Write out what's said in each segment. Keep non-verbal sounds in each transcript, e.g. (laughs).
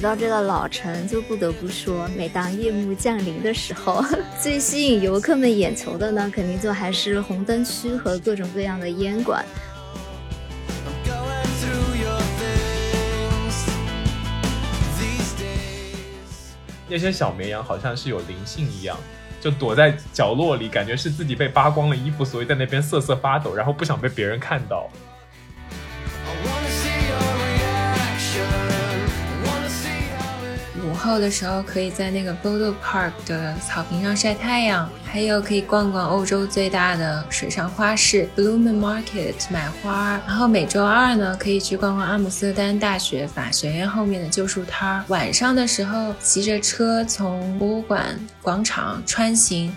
提到这个老城，就不得不说，每当夜幕降临的时候，(laughs) 最吸引游客们眼球的呢，肯定就还是红灯区和各种各样的烟馆。那些小绵羊好像是有灵性一样，就躲在角落里，感觉是自己被扒光了衣服，所以在那边瑟瑟发抖，然后不想被别人看到。午后的时候，可以在那个 Bodo Park 的草坪上晒太阳，还有可以逛逛欧洲最大的水上花市 Bloemen Market 买花。然后每周二呢，可以去逛逛阿姆斯特丹大学法学院后面的旧书摊儿。晚上的时候，骑着车从博物馆广场穿行。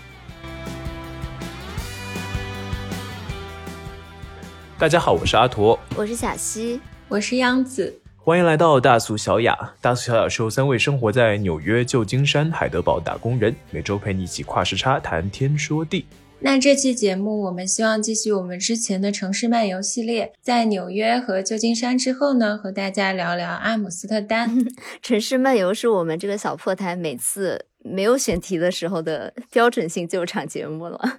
大家好，我是阿驼，我是小溪，我是央子。欢迎来到大俗小雅。大俗小雅是由三位生活在纽约、旧金山、海德堡打工人，每周陪你一起跨时差谈天说地。那这期节目，我们希望继续我们之前的城市漫游系列，在纽约和旧金山之后呢，和大家聊聊阿姆斯特丹。(laughs) 城市漫游是我们这个小破台每次没有选题的时候的标准性救场节目了。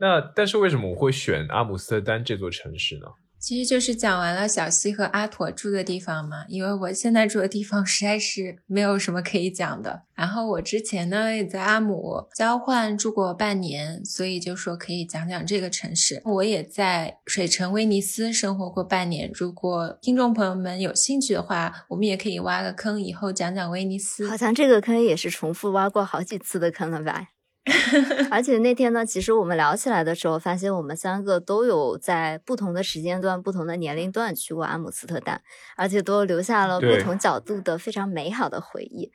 那但是为什么我会选阿姆斯特丹这座城市呢？其实就是讲完了小西和阿妥住的地方嘛，因为我现在住的地方实在是没有什么可以讲的。然后我之前呢也在阿姆交换住过半年，所以就说可以讲讲这个城市。我也在水城威尼斯生活过半年，如果听众朋友们有兴趣的话，我们也可以挖个坑，以后讲讲威尼斯。好像这个坑也是重复挖过好几次的坑了吧？(laughs) 而且那天呢，其实我们聊起来的时候，发现我们三个都有在不同的时间段、不同的年龄段去过阿姆斯特丹，而且都留下了不同角度的非常美好的回忆。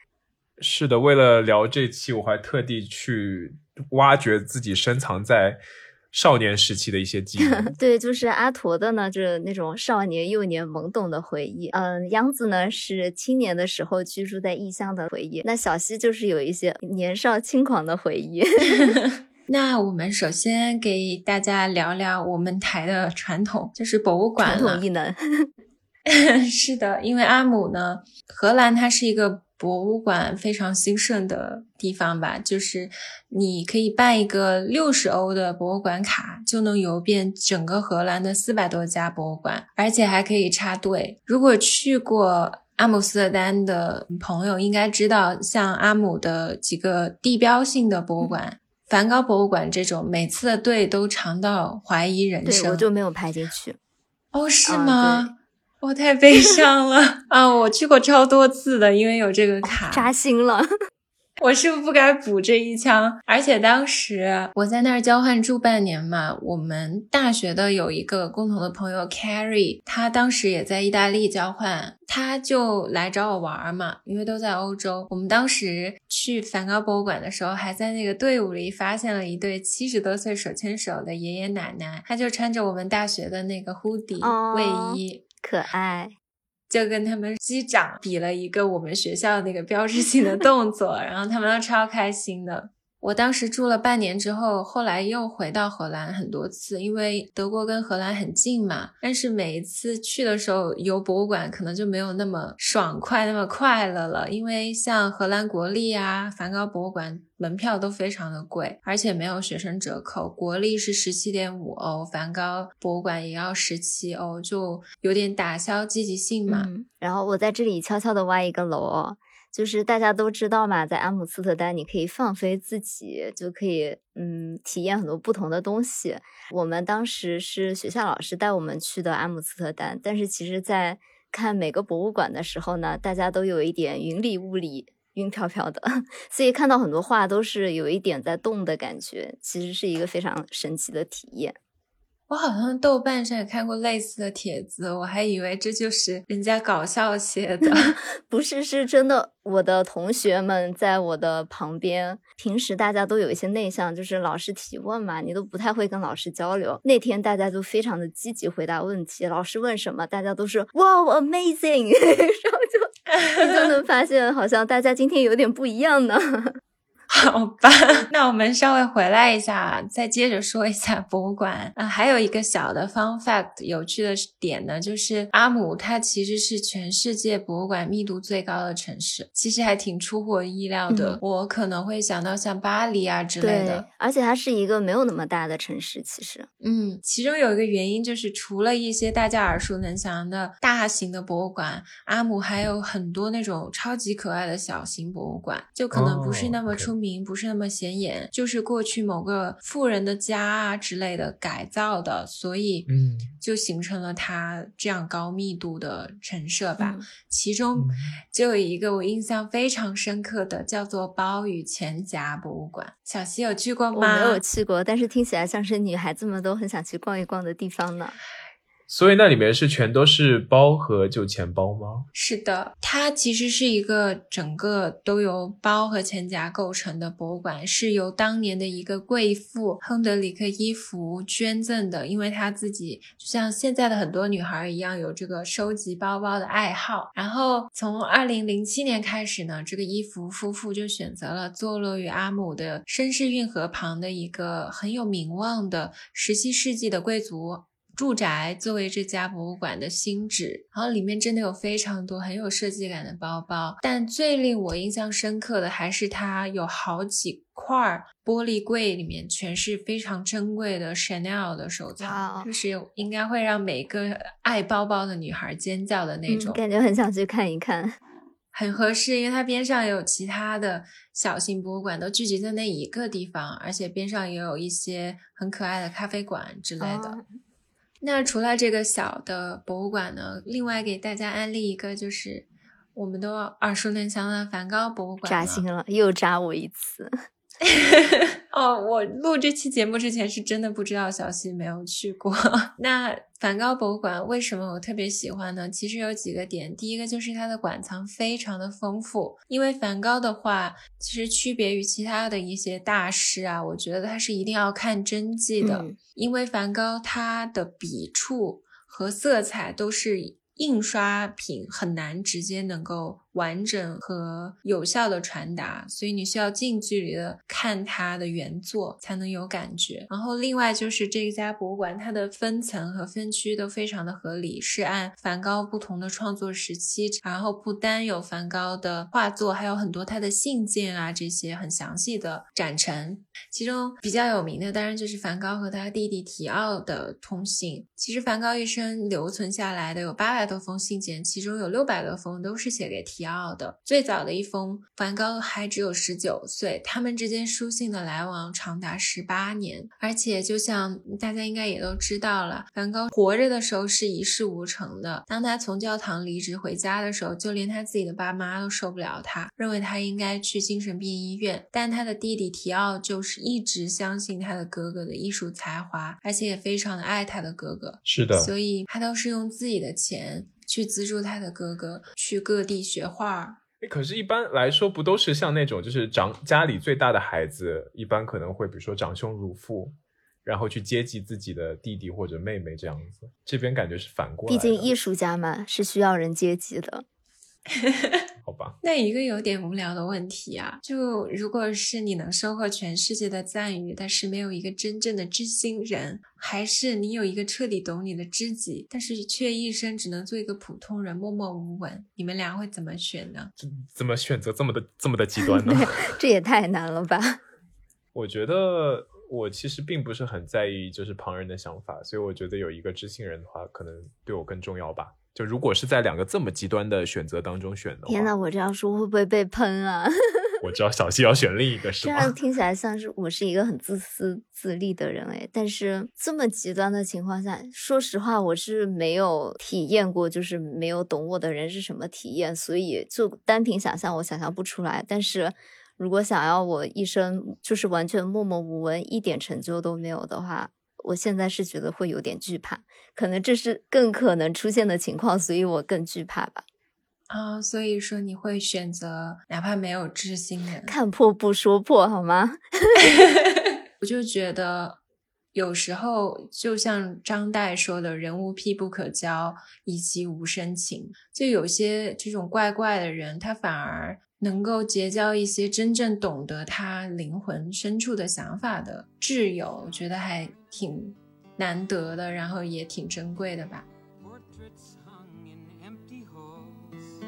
是的，为了聊这期，我还特地去挖掘自己深藏在。少年时期的一些记忆，(laughs) 对，就是阿驼的呢，就是那种少年幼年懵懂的回忆。嗯，杨子呢是青年的时候居住在异乡的回忆。那小溪就是有一些年少轻狂的回忆。(laughs) 那我们首先给大家聊聊我们台的传统，就是博物馆传统艺能。(laughs) 是的，因为阿姆呢，荷兰它是一个。博物馆非常兴盛的地方吧，就是你可以办一个六十欧的博物馆卡，就能游遍整个荷兰的四百多家博物馆，而且还可以插队。如果去过阿姆斯特丹的朋友应该知道，像阿姆的几个地标性的博物馆，梵高博物馆这种，每次的队都长到怀疑人生。对，我就没有排进去。哦，是吗？我太悲伤了 (laughs) 啊！我去过超多次的，因为有这个卡，扎心了。(laughs) 我是不是不该补这一枪？而且当时我在那儿交换住半年嘛，我们大学的有一个共同的朋友 Carrie，他当时也在意大利交换，他就来找我玩嘛，因为都在欧洲。我们当时去梵高博物馆的时候，还在那个队伍里发现了一对七十多岁手牵手的爷爷奶奶，他就穿着我们大学的那个 hoodie 卫衣。可爱，就跟他们机长比了一个我们学校那个标志性的动作，然后他们都超开心的。我当时住了半年之后，后来又回到荷兰很多次，因为德国跟荷兰很近嘛。但是每一次去的时候，游博物馆可能就没有那么爽快、那么快乐了，因为像荷兰国立啊、梵高博物馆门票都非常的贵，而且没有学生折扣。国立是十七点五欧，梵高博物馆也要十七欧，就有点打消积极性嘛。然后我在这里悄悄的挖一个楼哦。就是大家都知道嘛，在阿姆斯特丹，你可以放飞自己，就可以嗯体验很多不同的东西。我们当时是学校老师带我们去的阿姆斯特丹，但是其实，在看每个博物馆的时候呢，大家都有一点云里雾里、晕飘飘的，(laughs) 所以看到很多画都是有一点在动的感觉，其实是一个非常神奇的体验。我好像豆瓣上也看过类似的帖子，我还以为这就是人家搞笑写的，(laughs) 不是，是真的。我的同学们在我的旁边，平时大家都有一些内向，就是老师提问嘛，你都不太会跟老师交流。那天大家都非常的积极回答问题，老师问什么，大家都是哇，amazing，(laughs) 然后就你 (laughs) 就能发现，好像大家今天有点不一样呢。好吧，(laughs) 那我们稍微回来一下，再接着说一下 (laughs) 博物馆。啊，还有一个小的 fun fact，有趣的点呢，就是阿姆它其实是全世界博物馆密度最高的城市，其实还挺出乎我意料的。嗯我可能会想到像巴黎啊之类对的。，而且它是一个没有那么大的城市，其实。嗯，其中有一个原因就是，除了一些大家耳熟能详的大型的博物馆，阿姆还有很多那种超级可爱的小型博物馆，就可能不是那么出名，不是那么显眼，就是过去某个富人的家啊之类的改造的，所以嗯就形成了它这样高密度的陈设吧。嗯其中嗯就有一个我印象非常深刻的，叫做包与钱夹博物馆。小溪有去过我吗？没有去过，但是听起来像是女孩子们都很想去逛一逛的地方呢。所以那里面是全都是包和旧钱包吗？是的，它其实是一个整个都由包和钱夹构成的博物馆，是由当年的一个贵妇亨德里克伊芙捐赠的，因为她自己就像现在的很多女孩一样，有这个收集包包的爱好。然后从二零零七年开始呢，这个伊芙夫妇就选择了坐落于阿姆的绅士运河旁的一个很有名望的十七世纪的贵族住宅作为这家博物馆的新址，然后里面真的有非常多很有设计感的包包，但最令我印象深刻的还是它有好几块儿玻璃柜，里面全是非常珍贵的 Chanel 的收哇藏，哦就是应该会让每个爱包包的女孩尖叫的那种。嗯，感觉很想去看一看。(laughs) 很合适，因为它边上也有其他的小型博物馆，都聚集在那一个地方，而且边上也有一些很可爱的咖啡馆之类的。哦那除了这个小的博物馆呢，另外给大家安利一个就是我们都耳熟能详的梵高博物馆。扎心了，又扎我一次。(laughs) 哦，我录这期节目之前是真的不知道小溪没有去过。(laughs) 那梵高博物馆为什么我特别喜欢呢？其实有几个点，第一个就是它的馆藏非常的丰富，因为梵高的话其实区别于其他的一些大师啊，我觉得他是一定要看真迹的，嗯因为梵高他的笔触和色彩都是印刷品很难直接能够完整和有效的传达，所以你需要近距离的看它的原作才能有感觉。然后另外就是这一家博物馆，它的分层和分区都非常的合理，是按梵高不同的创作时期，然后不单有梵高的画作，还有很多他的信件啊这些很详细的展陈。其中比较有名的当然就是梵高和他弟弟提奥的通信。其实梵高一生留存下来的有八百多封信件，其中有六百多封都是写给提奥的。最早的一封，梵高还只有十九岁，他们之间书信的来往长达十八年。而且就像大家应该也都知道了，梵高活着的时候是一事无成的。当他从教堂离职回家的时候，就连他自己的爸妈都受不了他，认为他应该去精神病医院。但他的弟弟提奥就是一直相信他的哥哥的艺术才华，而且也非常的爱他的哥哥，是的，所以他都是用自己的钱去资助他的哥哥去各地学画。诶可是，一般来说，不都是像那种就是长家里最大的孩子，一般可能会比如说长兄如父，然后去接济自己的弟弟或者妹妹这样子。这边感觉是反过来，毕竟艺术家嘛，是需要人接济的。(laughs) 好吧？那一个有点无聊的问题啊，就如果是你能收获全世界的赞誉，但是没有一个真正的知心人，还是你有一个彻底懂你的知己，但是却一生只能做一个普通人，默默无闻，你们俩会怎么选呢？这怎么选择这么的这么的极端呢？(laughs) 这也太难了吧？(laughs) 我觉得我其实并不是很在意就是旁人的想法，所以我觉得有一个知心人的话，可能对我更重要吧。就如果是在两个这么极端的选择当中选的话，天呐，我这样说会不会被喷啊？(laughs) 我知道小溪要选另一个是这吗？样听起来像是我是一个很自私自利的人哎，但是这么极端的情况下，说实话我是没有体验过，就是没有懂我的人是什么体验，所以就单凭想象我想象不出来。但是如果想要我一生就是完全默默无闻，一点成就都没有的话，我现在是觉得会有点惧怕，可能这是更可能出现的情况，所以我更惧怕吧。啊、所以说你会选择哪怕没有知心人，看破不说破，好吗？(laughs) 我就觉得有时候就像张岱说的“人无癖不可交，以其无深情”，就有些这种怪怪的人，他反而能够结交一些真正懂得他灵魂深处的想法的挚友，我觉得还挺难得的，然后也挺珍贵的吧。Portraits hung in empty halls,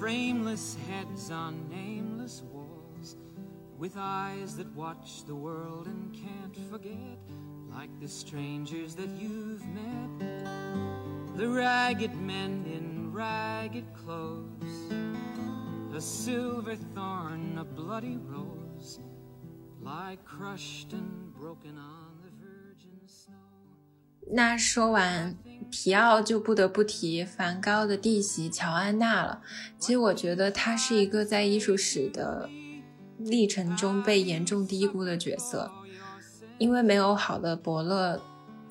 frameless heads on nameless walls, with eyes that watch the world and can't forget, like the strangers that you've met, the ragged men in ragged clothes, a silver thorn, a bloody rose, lie crushed and broken on the virgin snow. 那说完皮奥，就不得不提梵高的弟媳乔安娜了。其实我觉得她是一个在艺术史的历程中被严重低估的角色，因为没有好的伯乐，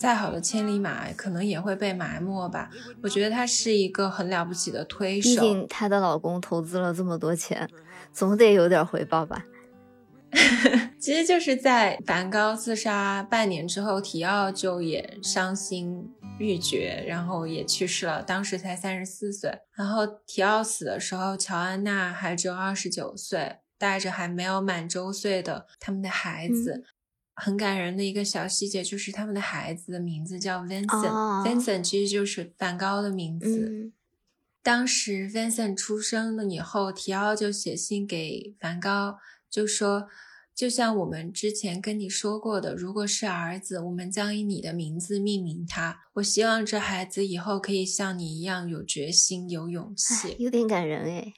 再好的千里马可能也会被埋没吧。我觉得她是一个很了不起的推手。毕竟她的老公投资了这么多钱，总得有点回报吧。(laughs) 其实就是在梵高自杀半年之后，提奥就也伤心欲绝，然后也去世了，当时才三十四岁。然后提奥死的时候，乔安娜还只有二十九岁，带着还没有满周岁的他们的孩子。很感人的一个小细节就是他们的孩子的名字叫 Vincent，Vincent、哦其实就是梵高的名字。嗯当时 Vincent 出生了以后，提奥就写信给梵高，就说：“就像我们之前跟你说过的，如果是儿子，我们将以你的名字命名他。我希望这孩子以后可以像你一样有决心、有勇气。哎，有点感人哎。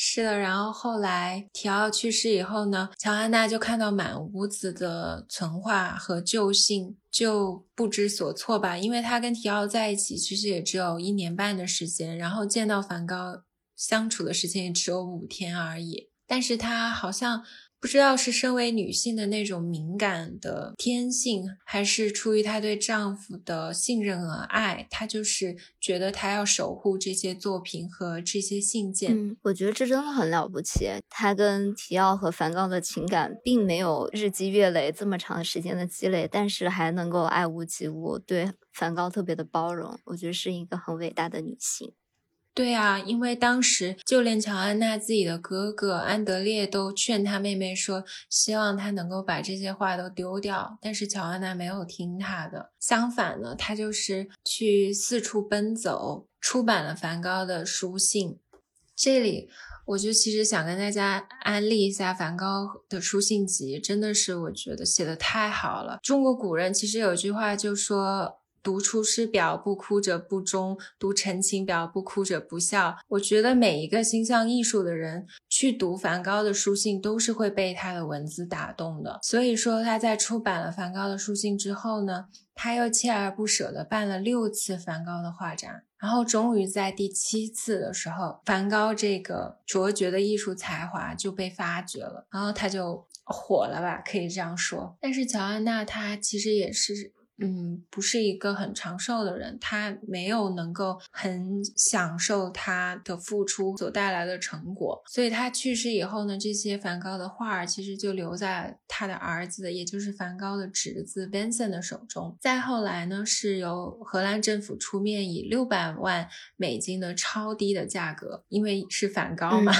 是的，然后后来提奥去世以后呢，乔安娜就看到满屋子的存画和旧信，就不知所措吧。因为她跟提奥在一起其实也只有一年半的时间，然后见到梵高相处的时间也只有五天而已。但是她好像不知道是身为女性的那种敏感的天性，还是出于她对丈夫的信任和爱，她就是觉得她要守护这些作品和这些信件。嗯，我觉得这真的很了不起。她跟提奥和梵高的情感并没有日积月累这么长时间的积累，但是还能够爱屋及乌，对梵高特别的包容，我觉得是一个很伟大的女性。对啊，因为当时就连乔安娜自己的哥哥安德烈都劝她妹妹说，希望她能够把这些画都丢掉，但是乔安娜没有听她的。相反呢，她就是去四处奔走，出版了梵高的书信。这里我就其实想跟大家安利一下梵高的书信集，真的是我觉得写的太好了。中国古人其实有句话就说。读出师表不哭者不忠，读陈情表不哭者不孝。我觉得每一个心向艺术的人去读梵高的书信，都是会被他的文字打动的。所以说他在出版了梵高的书信之后呢，他又锲而不舍地办了六次梵高的画展，然后终于在第七次的时候，梵高这个卓绝的艺术才华就被发掘了，然后他就火了吧，可以这样说。但是乔安娜她其实也是。嗯，不是一个很长寿的人，他没有能够很享受他的付出所带来的成果，所以他去世以后呢，这些梵高的画儿其实就留在他的儿子，也就是梵高的侄子 Vincent 的手中。再后来呢，是由荷兰政府出面以六百万美金的超低的价格，因为是梵高嘛。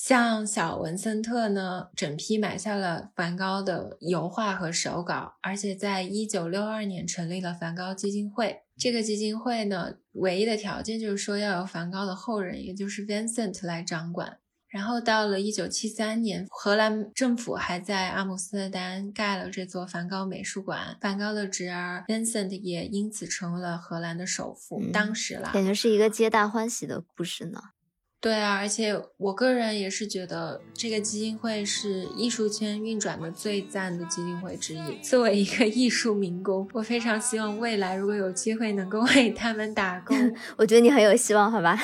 像小文森特呢，整批买下了梵高的油画和手稿，而且在一九六二年成立了梵高基金会。这个基金会呢，唯一的条件就是说要由梵高的后人，也就是 Vincent 来掌管。然后到了一九七三年，荷兰政府还在阿姆斯特丹盖了这座梵高美术馆，梵高的侄儿 Vincent 也因此成为了荷兰的首富。嗯当时啦，感觉是一个皆大欢喜的故事呢。对啊，而且我个人也是觉得这个基金会是艺术圈运转的最赞的基金会之一。作为一个艺术民工，我非常希望未来如果有机会能够为他们打工。我觉得你很有希望，好吧？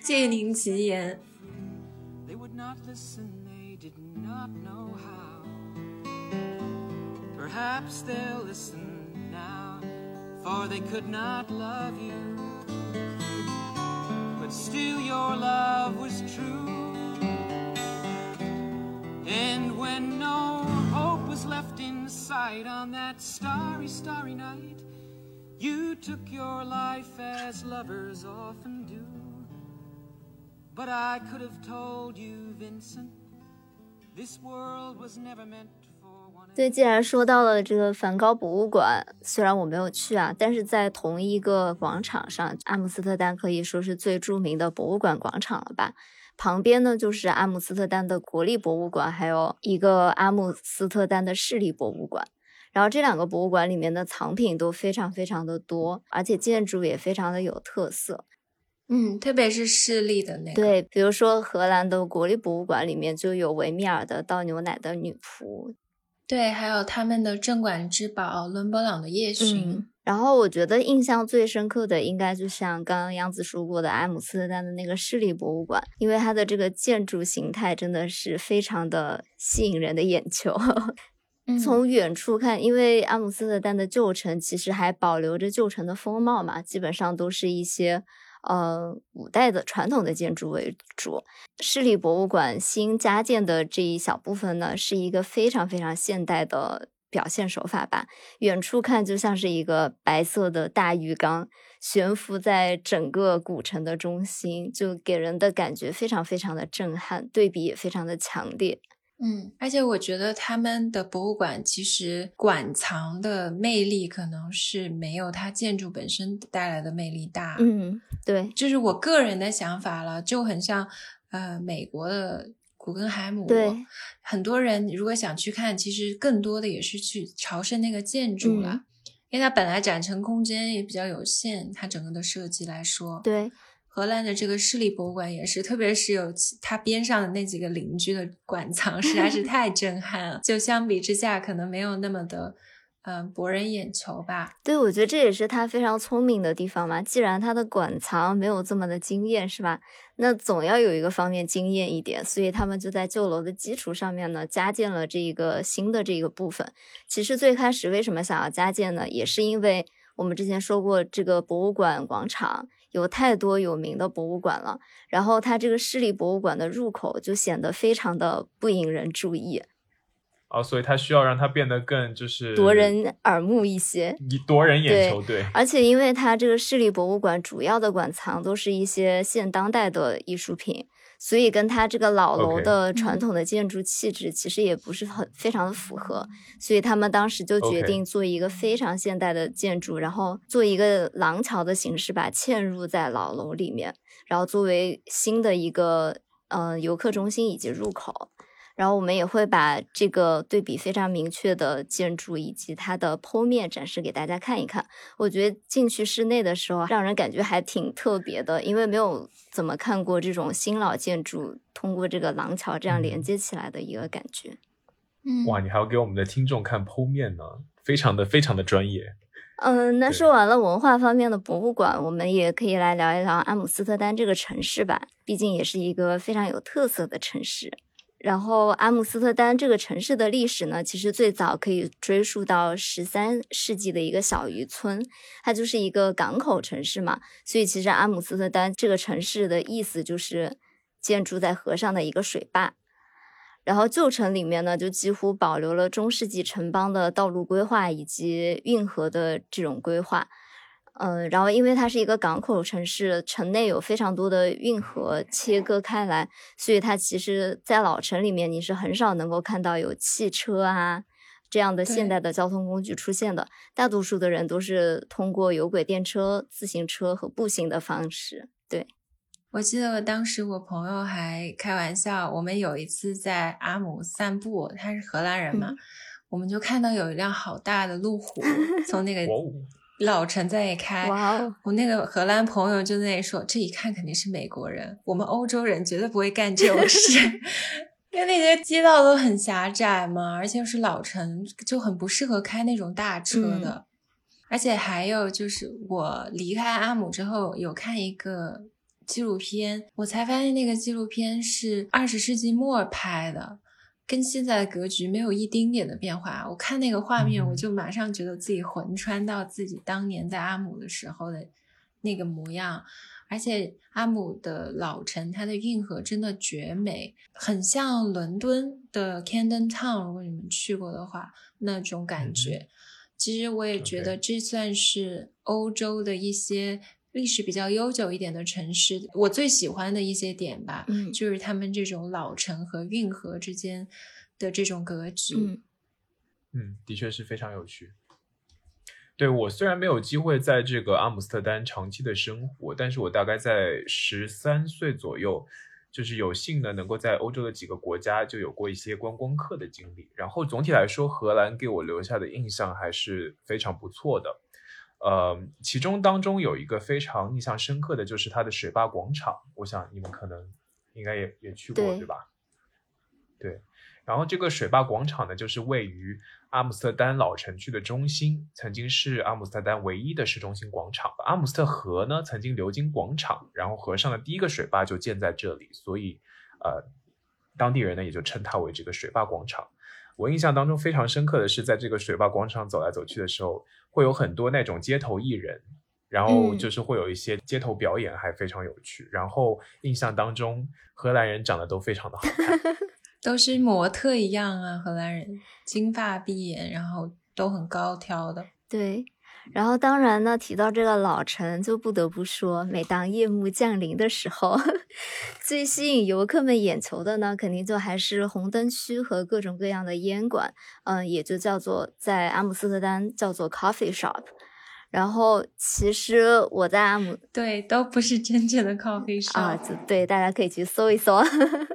借您吉言。They would not listen, they did not know how. Perhaps they'll listen now, for they could not love you. But still, your love was true. And when no hope was left in sight on that starry, starry night, you took your life as lovers often do. But I could have told you, Vincent, this world was never meant. 对，既然说到了这个梵高博物馆，虽然我没有去啊，但是在同一个广场上，阿姆斯特丹可以说是最著名的博物馆广场了吧。旁边呢就是阿姆斯特丹的国立博物馆，还有一个阿姆斯特丹的市立博物馆。然后这两个博物馆里面的藏品都非常非常的多，而且建筑也非常的有特色。嗯，特别是市立的那个，对，比如说荷兰的国立博物馆里面就有维米尔的倒牛奶的女仆，对，还有他们的镇馆之宝伦勃朗的夜巡。嗯，然后我觉得印象最深刻的应该就像刚刚杨子说过的阿姆斯特丹的那个市立博物馆，因为它的这个建筑形态真的是非常的吸引人的眼球。(laughs) 嗯从远处看，因为阿姆斯特丹的旧城其实还保留着旧城的风貌嘛，基本上都是一些呃古代的传统的建筑为主。市立博物馆新加建的这一小部分呢，是一个非常非常现代的表现手法吧。远处看就像是一个白色的大鱼缸悬浮在整个古城的中心，就给人的感觉非常非常的震撼，对比也非常的强烈。嗯，而且我觉得他们的博物馆其实馆藏的魅力可能是没有它建筑本身带来的魅力大。，嗯，对，就是我个人的想法了，就很像呃美国的古根海姆。对，很多人如果想去看，其实更多的也是去朝圣那个建筑了。嗯因为它本来展陈空间也比较有限，它整个的设计来说，对，荷兰的这个市立博物馆也是，特别是有其它边上的那几个邻居的馆藏，(laughs) 实在是太震撼了。就相比之下，可能没有那么的，嗯、博人眼球吧。对，我觉得这也是他非常聪明的地方嘛。既然他的馆藏没有这么的惊艳，是吧？那总要有一个方面惊艳一点，所以他们就在旧楼的基础上面呢，加建了这一个新的这个部分。其实最开始为什么想要加建呢？也是因为我们之前说过，这个博物馆广场有太多有名的博物馆了，然后它这个市立博物馆的入口就显得非常的不引人注意，哦，所以它需要让它变得更就是夺人耳目一些。以夺人眼球，对，而且，因为它这个市立博物馆主要的馆藏都是一些现当代的艺术品，所以跟它这个老楼的传统的建筑气质其实也不是很非常的符合。所以他们当时就决定做一个非常现代的建筑，然后做一个廊桥的形式把，嵌入在老楼里面，然后作为新的一个呃游客中心以及入口。然后我们也会把这个对比非常明确的建筑以及它的剖面展示给大家看一看。我觉得进去室内的时候，让人感觉还挺特别的，因为没有怎么看过这种新老建筑通过这个廊桥这样连接起来的一个感觉。嗯，哇，你还要给我们的听众看剖面呢，非常的非常的专业。嗯，那说完了文化方面的博物馆，我们也可以来聊一聊阿姆斯特丹这个城市吧，毕竟也是一个非常有特色的城市。然后，阿姆斯特丹这个城市的历史呢，其实最早可以追溯到十三世纪的一个小渔村，它就是一个港口城市嘛，所以其实阿姆斯特丹这个城市的意思就是建筑在河上的一个水坝。然后旧城里面呢，就几乎保留了中世纪城邦的道路规划以及运河的这种规划。嗯，然后因为它是一个港口城市，城内有非常多的运河切割开来，所以它其实，在老城里面你是很少能够看到有汽车啊这样的现代的交通工具出现的。大多数的人都是通过有轨电车、自行车和步行的方式。对，我记得当时我朋友还开玩笑，我们有一次在阿姆散步，他是荷兰人嘛，嗯我们就看到有一辆好大的路虎 (laughs) 从那个老城在那开。哇哦，我那个荷兰朋友就在那里说，这一看肯定是美国人，我们欧洲人绝对不会干这种事，(laughs) 因为那些街道都很狭窄嘛，而且又是老城，就很不适合开那种大车的。而且还有就是，我离开阿姆之后，有看一个纪录片，我才发现那个纪录片是二十世纪末拍的，跟现在的格局没有一丁点的变化。我看那个画面，嗯我就马上觉得自己魂穿到自己当年在阿姆的时候的那个模样。而且阿姆的老城，它的运河真的绝美，很像伦敦的 Camden Town。如果你们去过的话，那种感觉。其实我也觉得这算是欧洲的一些历史比较悠久一点的城市，我最喜欢的一些点吧，嗯就是他们这种老城和运河之间的这种格局。嗯嗯，的确是非常有趣。对我虽然没有机会在这个阿姆斯特丹长期的生活，但是我大概在十三岁左右，就是有幸呢能够在欧洲的几个国家就有过一些观光客的经历。然后总体来说，荷兰给我留下的印象还是非常不错的。呃，其中当中有一个非常印象深刻的就是它的水坝广场，我想你们可能应该也也去过，对对吧？对，然后这个水坝广场呢，就是位于阿姆斯特丹老城区的中心，曾经是阿姆斯特丹唯一的市中心广场。阿姆斯特河呢，曾经流经广场，然后河上的第一个水坝就建在这里，所以呃，当地人呢也就称它为这个水坝广场。我印象当中非常深刻的是，在这个水坝广场走来走去的时候，会有很多那种街头艺人，然后嗯就是会有一些街头表演，还非常有趣。然后印象当中，荷兰人长得都非常的好看。(laughs) 都是模特一样啊，荷兰人金发碧眼，然后都很高挑的。对。然后当然呢，提到这个老城，就不得不说，每当夜幕降临的时候，(laughs) 最吸引游客们眼球的呢，肯定就还是红灯区和各种各样的烟馆，嗯，也就叫做在阿姆斯特丹叫做 coffee shop。然后其实我在阿姆对，都不是真正的 coffee shop。啊，对，大家可以去搜一搜。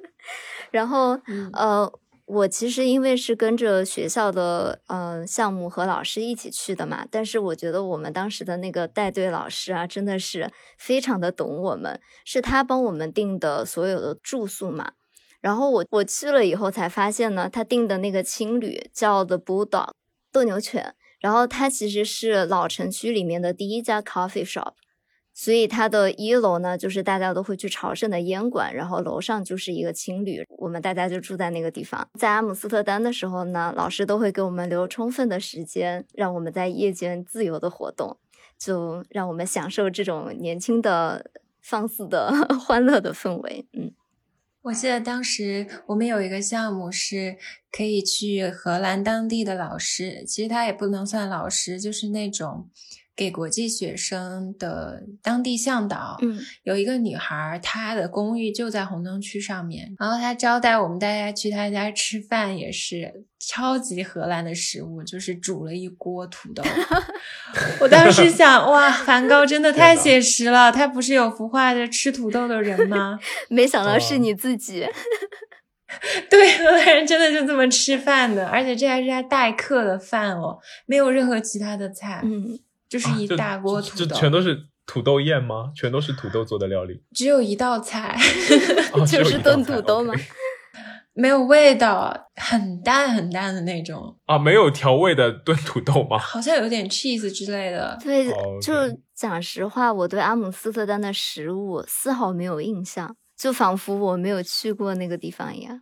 (laughs) 然后嗯呃，我其实因为是跟着学校的呃项目和老师一起去的嘛，但是我觉得我们当时的那个带队老师啊，真的是非常的懂我们，是他帮我们订的所有的住宿嘛。然后我我去了以后才发现呢，他订的那个青旅叫 The Bulldog 斗牛犬，然后它其实是老城区里面的第一家 coffee shop。所以它的一楼呢，就是大家都会去朝圣的烟馆，然后楼上就是一个青旅，我们大家就住在那个地方。在阿姆斯特丹的时候呢，老师都会给我们留充分的时间，让我们在夜间自由的活动，就让我们享受这种年轻的、放肆的、(laughs) 欢乐的氛围。嗯，我记得当时我们有一个项目是可以去荷兰当地的老师，其实他也不能算老师，就是那种给国际学生的当地向导。嗯，有一个女孩，她的公寓就在红灯区上面，然后她招待我们大家去她家吃饭，也是超级荷兰的食物，就是煮了一锅土豆。(laughs) 我当时想，(laughs) 哇，梵高真的太写实了，他不是有幅画的吃土豆的人吗？(laughs) 没想到哦是你自己。对，荷兰人真的就这么吃饭的，而且这还是他待客的饭哦，没有任何其他的菜，嗯，就是一大锅土豆，全都是土豆宴吗？全都是土豆做的料理，(laughs) 只有一道菜，(laughs) 就是炖土豆嘛。没有味道，很淡很淡的那种，啊，没有调味的炖土豆吗？(laughs) 好像有点 cheese 之类的。对，哦就讲实话，我对阿姆斯特丹的食物丝毫没有印象，就仿佛我没有去过那个地方一样。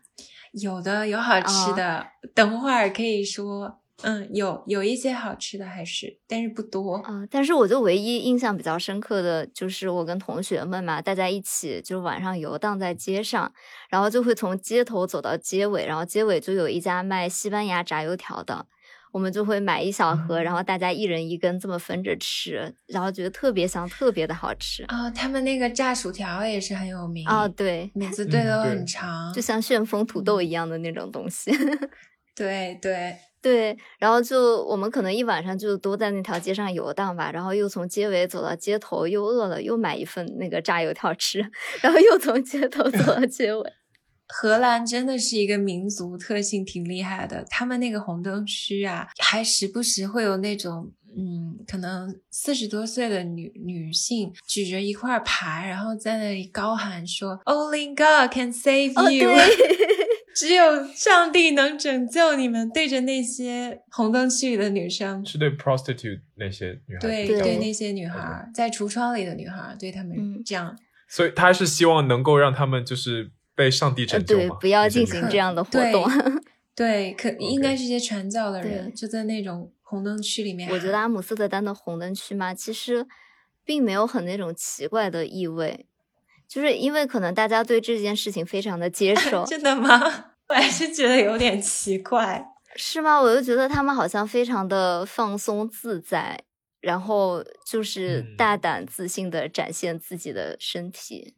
有的有好吃的，等会儿可以说，嗯，有有一些好吃的还是，但是不多。啊、但是我就唯一印象比较深刻的就是我跟同学们嘛，大家一起就晚上游荡在街上，然后就会从街头走到街尾，然后街尾就有一家卖西班牙炸油条的，我们就会买一小盒，然后大家一人一根这么分着吃，然后觉得特别香，特别的好吃。啊、他们那个炸薯条也是很有名啊、对，名字对都嗯对很长，就像旋风土豆一样的那种东西。对对，对，然后就我们可能一晚上就都在那条街上游荡吧，然后又从街尾走到街头，又饿了，又买一份那个炸油条吃，然后又从街头走到街尾。(laughs) 荷兰真的是一个民族特性挺厉害的，他们那个红灯区啊，还时不时会有那种。嗯，可能四十多岁的女女性举着一块牌，然后在那里高喊说：“Only God can save 哦，you。对，只有上帝能拯救你们。”对着那些红灯区里的女生，是对 prostitute 那些女孩子对对那些女孩儿，在橱窗里的女孩，对她们嗯这样。所以他是希望能够让他们就是被上帝呃拯救嘛，，对不要进行这样的活动。对，(laughs) 可应该是一些传教的人，对就在那种红灯区里面。我觉得阿姆斯特丹的红灯区嘛，其实并没有很那种奇怪的意味，就是因为可能大家对这件事情非常的接 (laughs) 受，真的吗？(laughs) 我还是觉得有点奇怪。是吗？我就觉得他们好像非常的放松自在，然后就是嗯大胆自信的展现自己的身体。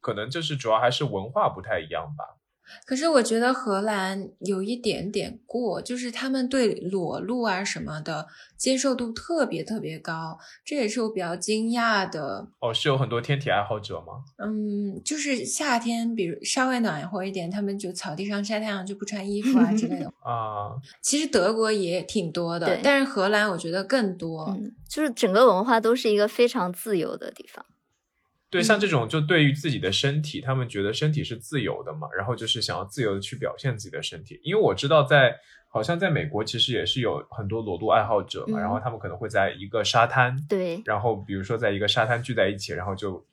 可能就是主要还是文化不太一样吧。可是我觉得荷兰有一点点过，就是他们对裸露啊什么的接受度特别特别高，这也是我比较惊讶的。哦，是有很多天体爱好者吗？嗯，就是夏天，比如稍微暖和一点，他们就草地上晒太阳就不穿衣服啊之类的。(laughs) 啊，其实德国也挺多的，但是荷兰我觉得更多。嗯，就是整个文化都是一个非常自由的地方。对，嗯像这种就对于自己的身体，他们觉得身体是自由的嘛，然后就是想要自由的去表现自己的身体。因为我知道在好像在美国其实也是有很多裸露爱好者嘛，嗯然后他们可能会在一个沙滩，对，然后比如说在一个沙滩聚在一起，然后就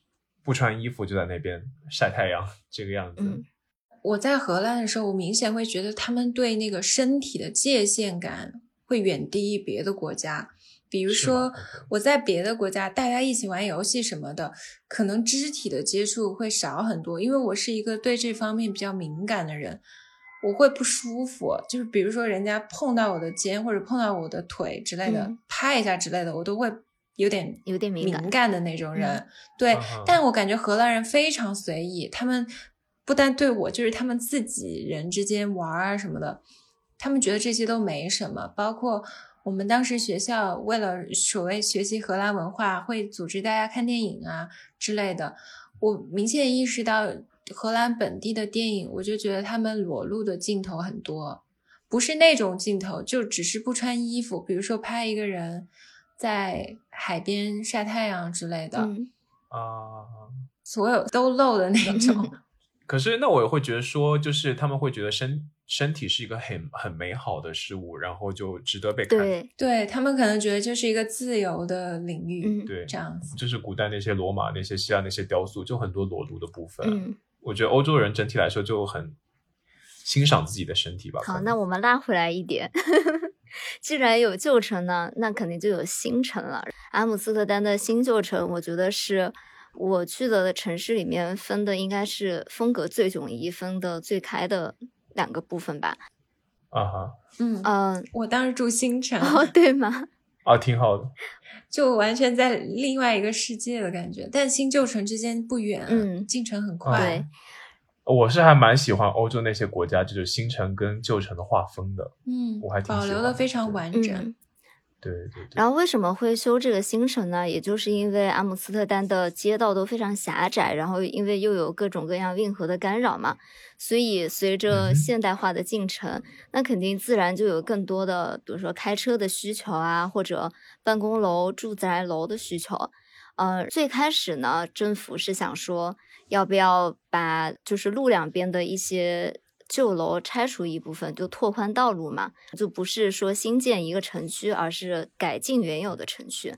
不穿衣服就在那边晒太阳这个样子。嗯我在荷兰的时候，我明显会觉得他们对那个身体的界限感会远低于别的国家。比如说我在别的国家，大家一起玩游戏什么的，可能肢体的接触会少很多，因为我是一个对这方面比较敏感的人，我会不舒服。就是比如说人家碰到我的肩或者碰到我的腿之类的，嗯拍一下之类的，我都会有点有点敏感的那种人。对，但我感觉荷兰人非常随意，他们不但对我，就是他们自己人之间玩啊什么的，他们觉得这些都没什么。包括我们当时学校为了所谓学习荷兰文化，会组织大家看电影啊之类的。我明显意识到荷兰本地的电影，我就觉得他们裸露的镜头很多，不是那种镜头，就只是不穿衣服，比如说拍一个人在海边晒太阳之类的。嗯，啊。所有都露的那种。可是那我也会觉得说，就是他们会觉得身身体是一个很很美好的事物，然后就值得被看。对，对他们可能觉得这是一个自由的领域，嗯对这样子。就是古代那些罗马、那些希腊那些雕塑，就很多裸露的部分。嗯，我觉得欧洲人整体来说就很欣赏自己的身体吧。好，那我们拉回来一点。(laughs) 既然有旧城呢，那肯定就有新城了。阿姆斯特丹的新旧城，我觉得是我去的城市里面分的应该是风格最迥异、分的最开的两个部分吧。啊哈嗯，嗯、我当时住新城，哦，对吗？(laughs) 啊，挺好的。就完全在另外一个世界的感觉。但新旧城之间不远，嗯进城很啊快。对我是还蛮喜欢欧洲那些国家，就是新城跟旧城的划分的。嗯我还，挺保喜欢的留的非常完整。嗯。对对对。然后为什么会修这个新城呢？也就是因为阿姆斯特丹的街道都非常狭窄，然后因为又有各种各样运河的干扰嘛，所以随嗯着现代化的进程，那肯定自然就有更多的，比如说开车的需求啊，或者办公楼、住宅楼的需求。呃，最开始呢，政府是想说，要不要把就是路两边的一些旧楼拆除一部分，就拓宽道路嘛，就不是说新建一个城区，而是改进原有的城区。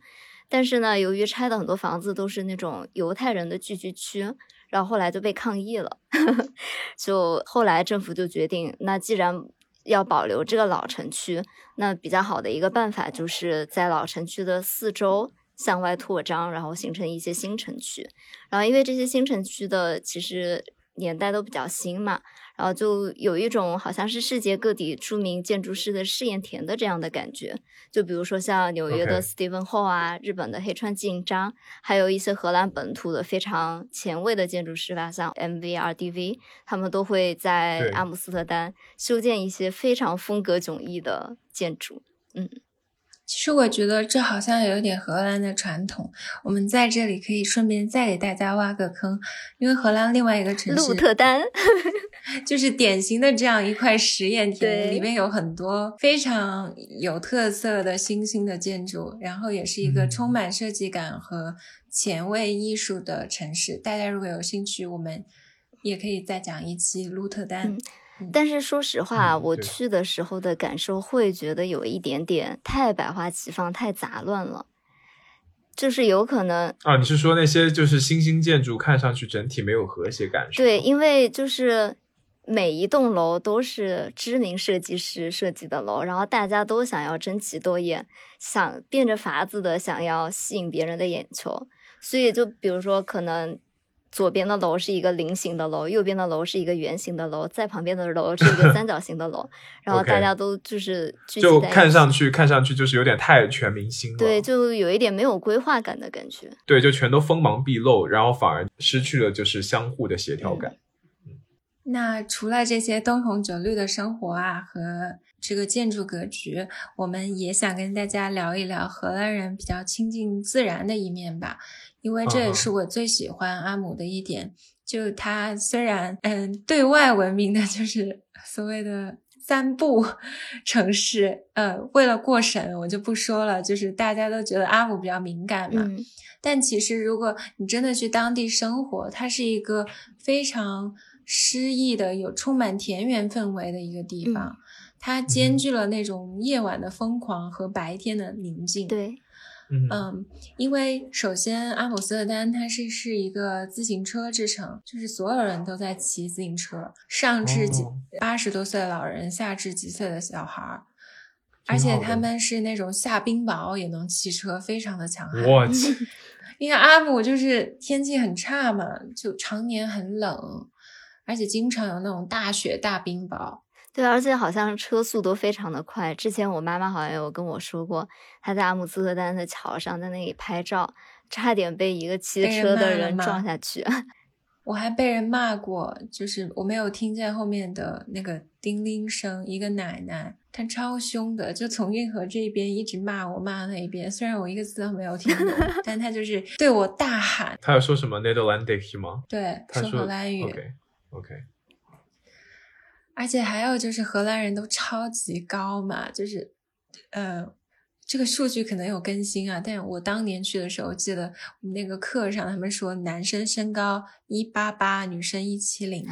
但是呢，由于拆的很多房子都是那种犹太人的聚居区，然后后来就被抗议了，(laughs) 就后来政府就决定，那既然要保留这个老城区，那比较好的一个办法就是在老城区的四周向外扩张，然后形成一些新城区。然后因为这些新城区的其实年代都比较新嘛，然后就有一种好像是世界各地著名建筑师的试验田的这样的感觉。就比如说像纽约的 Steven Ho 啊日本的黑川纪章，还有一些荷兰本土的非常前卫的建筑师吧，像 MVRDV，他们都会在阿姆斯特丹修建一些非常风格迥异的建筑。其实我觉得这好像有点荷兰的传统。我们在这里可以顺便再给大家挖个坑，因为荷兰另外一个城市鹿特丹，就是典型的这样一块实验田，里面有很多非常有特色的新兴的建筑，然后也是一个嗯充满设计感和前卫艺术的城市。大家如果有兴趣，我们也可以再讲一期鹿特丹。嗯但是说实话，嗯我去的时候的感受会觉得有一点点太百花齐放、太杂乱了，就是有可能啊，你是说那些就是新兴建筑看上去整体没有和谐感？是对，因为就是每一栋楼都是知名设计师设计的楼，然后大家都想要争奇斗艳，想变着法子的想要吸引别人的眼球，所以就比如说可能左边的楼是一个菱形的楼，右边的楼是一个圆形的楼，在旁边的楼是一个三角形的楼，(laughs) 然后大家都就是就看上去看上去就是有点太全明星了。对，就有一点没有规划感的感觉。对，就全都锋芒毕露，然后反而失去了就是相互的协调感。那除了这些灯红酒绿的生活啊和这个建筑格局，我们也想跟大家聊一聊荷兰人比较亲近自然的一面吧，因为这也是我最喜欢阿姆的一点。就他虽然嗯对外闻名的就是 (laughs) 所谓的三不城市，呃，为了过审我就不说了，就是大家都觉得阿姆比较敏感嘛，嗯，但其实，如果你真的去当地生活，它是一个非常诗意的、有充满田园氛围的一个地方。它兼具了那种夜晚的疯狂和白天的宁静。，对，嗯嗯，因为首先阿姆斯特丹它是是一个自行车之城，就是所有人都在骑自行车，上至八十多岁的老人，下至几岁的小孩儿。而且他们是那种下冰雹也能骑车，非常的强悍。我 (laughs) 去，因为阿姆就是天气很差嘛，就常年很冷，而且经常有那种大雪大冰雹。对，而且好像车速都非常的快。之前我妈妈好像有跟我说过，她在阿姆斯特丹的桥上在那里拍照，差点被一个骑车的人撞下去。(laughs) 我还被人骂过，就是我没有听见后面的那个叮铃声，一个奶奶，她超凶的，就从运河这边一直骂我，骂到那一边。虽然我一个字都没有听懂，(laughs) 但她就是对我大喊，她有说什么 Netherlandic 吗？对，说荷兰语。OK，而且还有就是荷兰人都超级高嘛，就是，呃，这个数据可能有更新啊，但我当年去的时候，记得我们那个课上他们说男生身高一八八，女生一七零，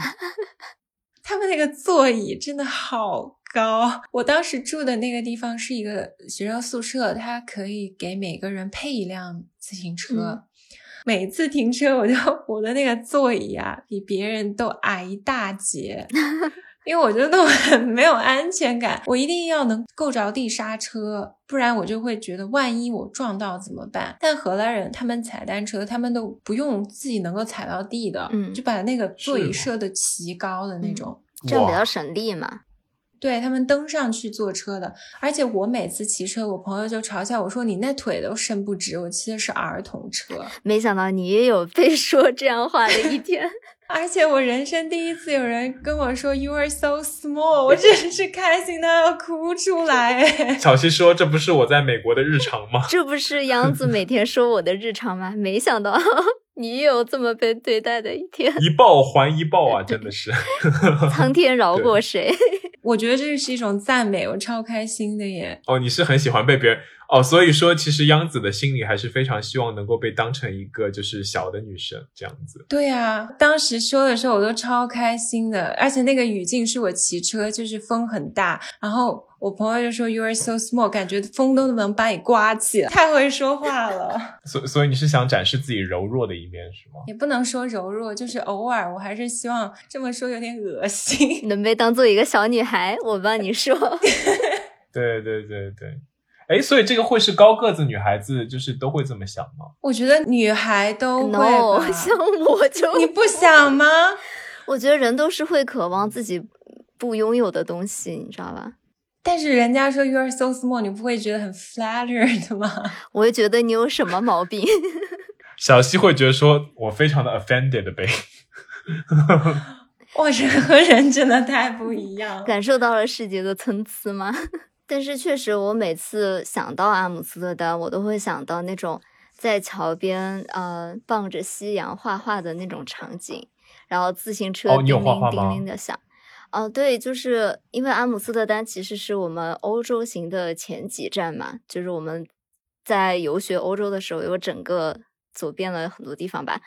(laughs) 他们那个座椅真的好高。我当时住的那个地方是一个学生宿舍，它可以给每个人配一辆自行车。嗯 (laughs) 每次停车，我就 (laughs) 我的那个座椅啊，比别人都矮一大截，因为我觉得我 (laughs) 很没有安全感，我一定要能够着地刹车，不然我就会觉得万一我撞到怎么办？但荷兰人他们踩单车，他们都不用自己能够踩到地的，嗯就把那个座椅设的奇高的那种。这样比较省力嘛。对他们登上去坐车的，而且我每次骑车，我朋友就嘲笑我说：“你那腿都伸不直。”我骑的是儿童车，没想到你也有被说这样话的一天。(laughs) 而且我人生第一次有人跟我说 “You are so small”，我真是开心的要哭出来。(laughs) 小西说：“这不是我在美国的日常吗这不是杨子每天说我的日常吗？没想到你也有这么被对待的一天？”，一报还一报啊，真的是。(laughs) 苍天饶过谁？(laughs) 我觉得这是一种赞美，我超开心的耶。哦，你是很喜欢被别人哦，所以说其实央子的心里还是非常希望能够被当成一个就是小的女生这样子。对啊，当时说的时候我都超开心的，而且那个语境是我骑车，就是风很大，然后我朋友就说 “You are so small”，感觉风都能把你刮起来，太会说话了。(laughs) 所所以你是想展示自己柔弱的一面是吗？也不能说柔弱，就是偶尔，我还是希望这么说有点恶心。(laughs) 能被当做一个小女孩，我帮你说。对对对对。哎，所以这个会是高个子女孩子就是都会这么想吗？我觉得女孩都会 (laughs) 像我就你不想吗？我觉得人都是会渴望自己不拥有的东西，你知道吧？但是人家说 “You are so small”，你不会觉得很 flattered 吗？(laughs) 我会觉得你有什么毛病？(laughs) 小西会觉得说我非常的 offended 呗。哇，人和人真的太不一样了。感受到了世界的参差吗？(laughs) 但是确实，我每次想到阿姆斯特丹，我都会想到那种在桥边呃傍着夕阳画画的那种场景，然后自行车哦你有叮铃叮画画吗铃的响。哦，对，就是因为阿姆斯特丹其实是我们欧洲行的前几站嘛，就是我们在游学欧洲的时候，有整个走遍了很多地方吧。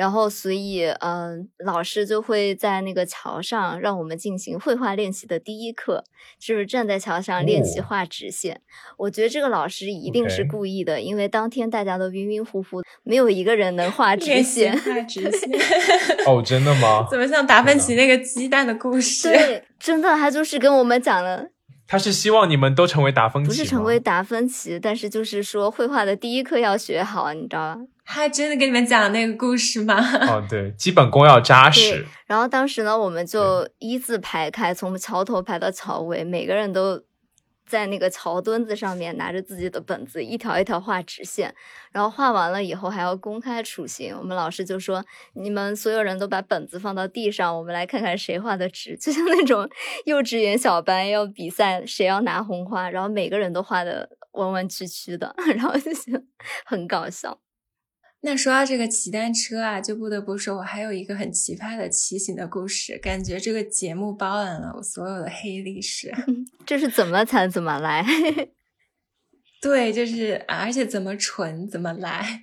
然后，所以，嗯、老师就会在那个桥上让我们进行绘画练习的第一课，就是站在桥上练习哦画直线。我觉得这个老师一定是故意的，因为当天大家都晕晕乎乎，没有一个人能画直线。画直线，(laughs) 哦，真的吗？(laughs) 怎么像达芬奇那个鸡蛋的故事？对，真的，他就是跟我们讲了他是希望你们都成为达芬奇，不是成为达芬奇，但是就是说绘画的第一课要学好，你知道吧？他真的给你们讲那个故事吗？哦，对，基本功要扎对实。，然后当时呢，我们就一字排开，从桥头排到桥尾，每个人都在那个桥墩子上面拿着自己的本子，一条一条画直线。然后画完了以后还要公开处刑。我们老师就说：“你们所有人都把本子放到地上，我们来看看谁画的直。(laughs) ”就像那种幼稚园小班要比赛谁要拿红花，然后每个人都画的弯弯曲曲的，(laughs) 然后就觉得很搞笑。那说到这个骑单车啊，就不得不说，我还有一个很奇葩的骑行的故事，感觉这个节目包揽了我所有的黑历史。(laughs) 这是怎么惨怎么来。(laughs) 对，就是，啊而且怎么蠢怎么来。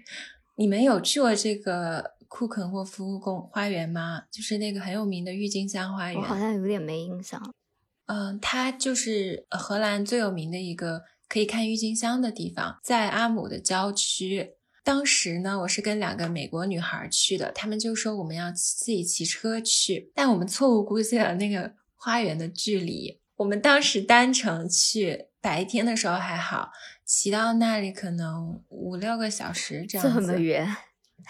你们有去过这个库肯霍夫公花园吗？就是那个很有名的郁金香花园。我好像有点没印象。嗯，它就是呃荷兰最有名的一个可以看郁金香的地方，在阿姆的郊区。当时呢，我是跟两个美国女孩去的，她们就说我们要自己骑车去，但我们错误估计了那个花园的距离。我们当时单程去，白天的时候还好，骑到那里可能五六个小时这样这子。么远，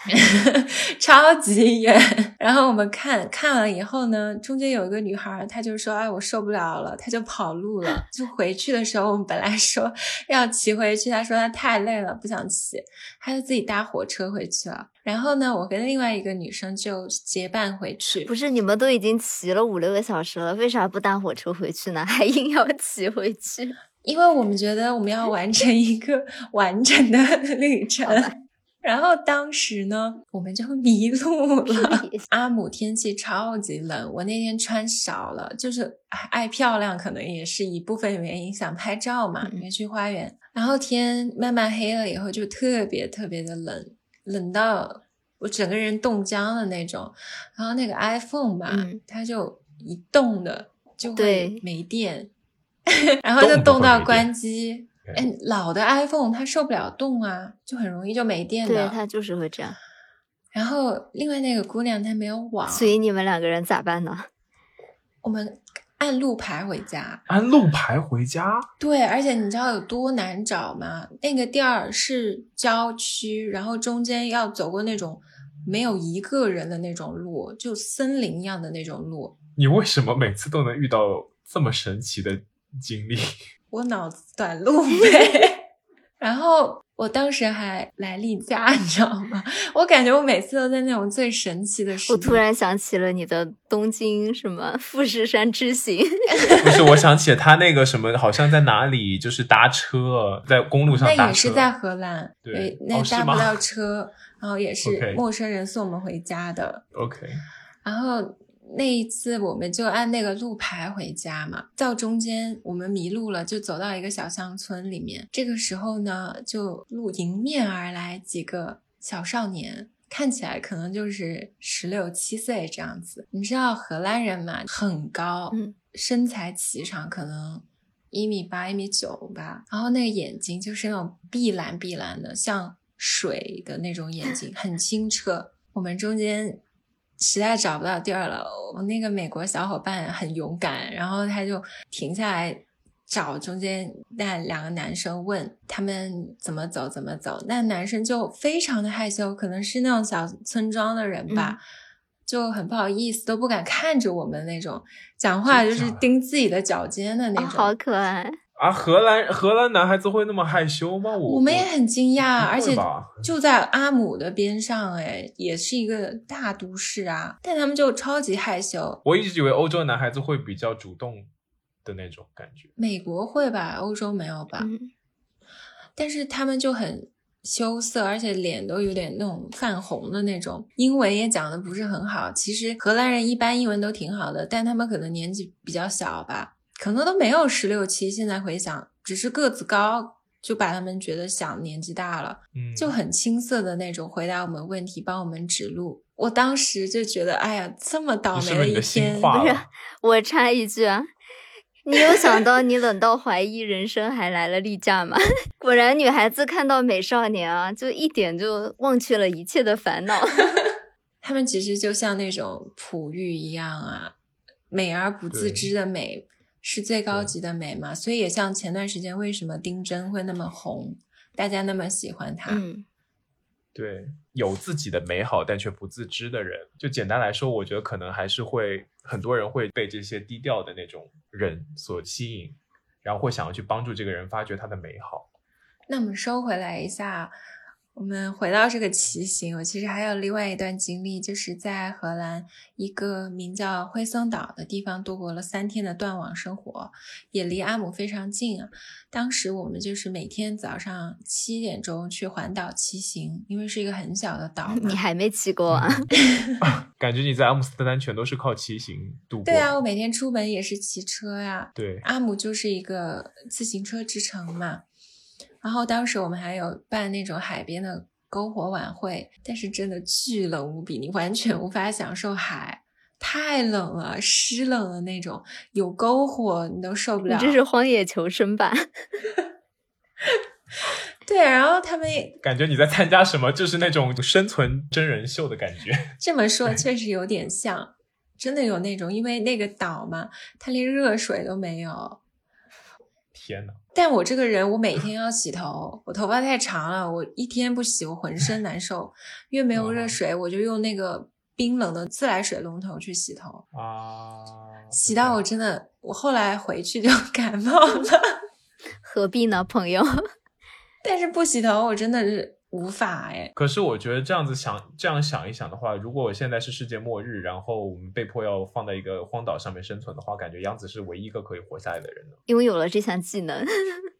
(laughs) 超级远。然后我们看看完以后呢，中间有一个女孩，她就说：“哎，我受不了了。”她就跑路了。(laughs) 就回去的时候，我们本来说要骑回去，她说她太累了，不想骑，她就自己搭火车回去了。然后呢，我跟另外一个女生就结伴回去。不是你们都已经骑了五六个小时了，为啥不搭火车回去呢？还硬要骑回去？(laughs) 因为我们觉得我们要完成一个完整的旅程。然后当时呢，我们就 (laughs) 迷路了。(laughs) 阿姆天气超级冷，我那天穿少了，就是爱漂亮，可能也是一部分原因，想拍照嘛，嗯没去花园。然后天慢慢黑了以后，就特别特别的冷，冷到我整个人冻僵的那种。然后那个 iPhone 吧，嗯它就一动的就会对没电，(laughs) 然后就冻到关机。对哎，老的 iPhone 它受不了动啊，就很容易就没电了对，它。就是会这样。然后另外那个姑娘她没有网，所以你们两个人咋办呢？我们按路牌回家。按路牌回家，对，而且你知道有多难找吗？那个地儿是郊区，然后中间要走过那种没有一个人的那种路，就森林一样的那种路。你为什么每次都能遇到这么神奇的经历？我脑子短路呗。(laughs) 然后我当时还来例假，(laughs) 你知道吗？我感觉我每次都在那种最神奇的时候。我突然想起了你的东京什么富士山之行，不是，我想起了他那个什么，好像在哪里，就是搭车，在公路上搭车。那也是在荷兰，对那搭不到车，然后也是陌生人送我们回家的。OK，然后那一次我们就按那个路牌回家嘛，到中间我们迷路了，就走到一个小乡村里面。这个时候呢，就路迎面而来几个小少年。看起来可能就是十六七岁这样子，你知道荷兰人嘛，很高，嗯，身材颀长，可能一米八、一米九吧。然后那个眼睛就是那种碧蓝碧蓝的，像水的那种眼睛，很清澈。我们中间实在找不到地儿了，我那个美国小伙伴很勇敢，然后他就停下来找中间那两个男生问他们怎么走怎么走，那男生就非常的害羞，可能是那种小村庄的人吧。就很不好意思，都不敢看着我们那种，讲话就是盯自己的脚尖的那种。哦好可爱。啊，荷兰荷兰男孩子会那么害羞吗？我我们也很惊讶，而且就在阿姆的边上，哎，也是一个大都市啊，但他们就超级害羞。我一直以为欧洲男孩子会比较主动的那种感觉。美国会吧，欧洲没有吧？嗯，但是他们就很羞涩，而且脸都有点那种泛红的那种，英文也讲的不是很好。其实荷兰人一般英文都挺好的，但他们可能年纪比较小吧，可能都没有十六七。现在回想，只是个子高，就把他们觉得小年纪大了。嗯，就很青涩的那种回答我们问题，帮我们指路。我当时就觉得，哎呀，这么倒霉一是不是你的一天，不是？我插一句啊，你有想到你冷到怀疑人生还来了例假吗？(laughs) 果然，女孩子看到美少年啊，就一点就忘却了一切的烦恼。(laughs) 他们其实就像那种璞玉一样啊，美而不自知的美，是最高级的美嘛，所以也像前段时间为什么丁真会那么红，大家那么喜欢他。嗯，对，有自己的美好但却不自知的人，就简单来说，我觉得可能还是会很多人会被这些低调的那种人所吸引，然后会想要去帮助这个人发掘他的美好。那我们收回来一下，我们回到这个骑行，我其实还有另外一段经历，就是在荷兰一个名叫灰森岛的地方度过了三天的断网生活，也离阿姆非常近啊。当时我们就是每天早上七点钟去环岛骑行，因为是一个很小的岛。(laughs) 你还没骑过啊？(laughs) (laughs) 感觉你在阿姆斯特丹全都是靠骑行度过。对啊，我每天出门也是骑车呀。对，阿姆就是一个自行车之城嘛。然后当时我们还有办那种海边的篝火晚会，但是真的巨冷无比，你完全无法享受海，太冷了，湿冷的那种。有篝火你都受不了。你这是荒野求生吧？(laughs) 对，然后他们也感觉你在参加什么，就是那种生存真人秀的感觉。这么说 (laughs) 确实有点像，真的有那种，因为那个岛嘛，它连热水都没有。天呐，但我这个人，我每天要洗头，我头发太长了，我一天不洗，我浑身难受。因为没有热水，我就用那个冰冷的自来水龙头去洗头，啊，洗到我真的，我后来回去就 (laughs) 感冒了。何必呢，朋友？(laughs) 但是不洗头，我真的是无法哎。可是我觉得这样子想，这样想一想的话，如果我现在是世界末日，然后我们被迫要放在一个荒岛上面生存的话，感觉杨子是唯一一个可以活下来的人呢。因为有了这项技能，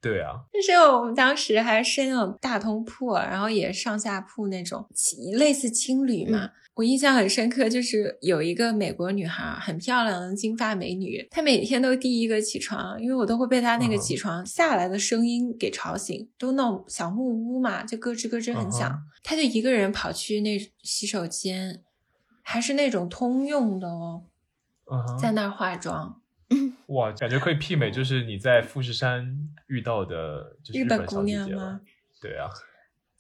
对啊，但是我们当时还是那种大通铺，然后也上下铺那种，类似青旅嘛。我印象很深刻，就是有一个美国女孩，很漂亮的金发美女，她每天都第一个起床，因为我都会被她那个起床下来的声音给吵醒，都那种小木屋嘛，就咯吱咯吱很响。她就一个人跑去那洗手间，还是那种通用的哦，在那儿化妆。哇，感觉可以媲美，就是你在富士山遇到的，就是日本姑娘吗？对啊，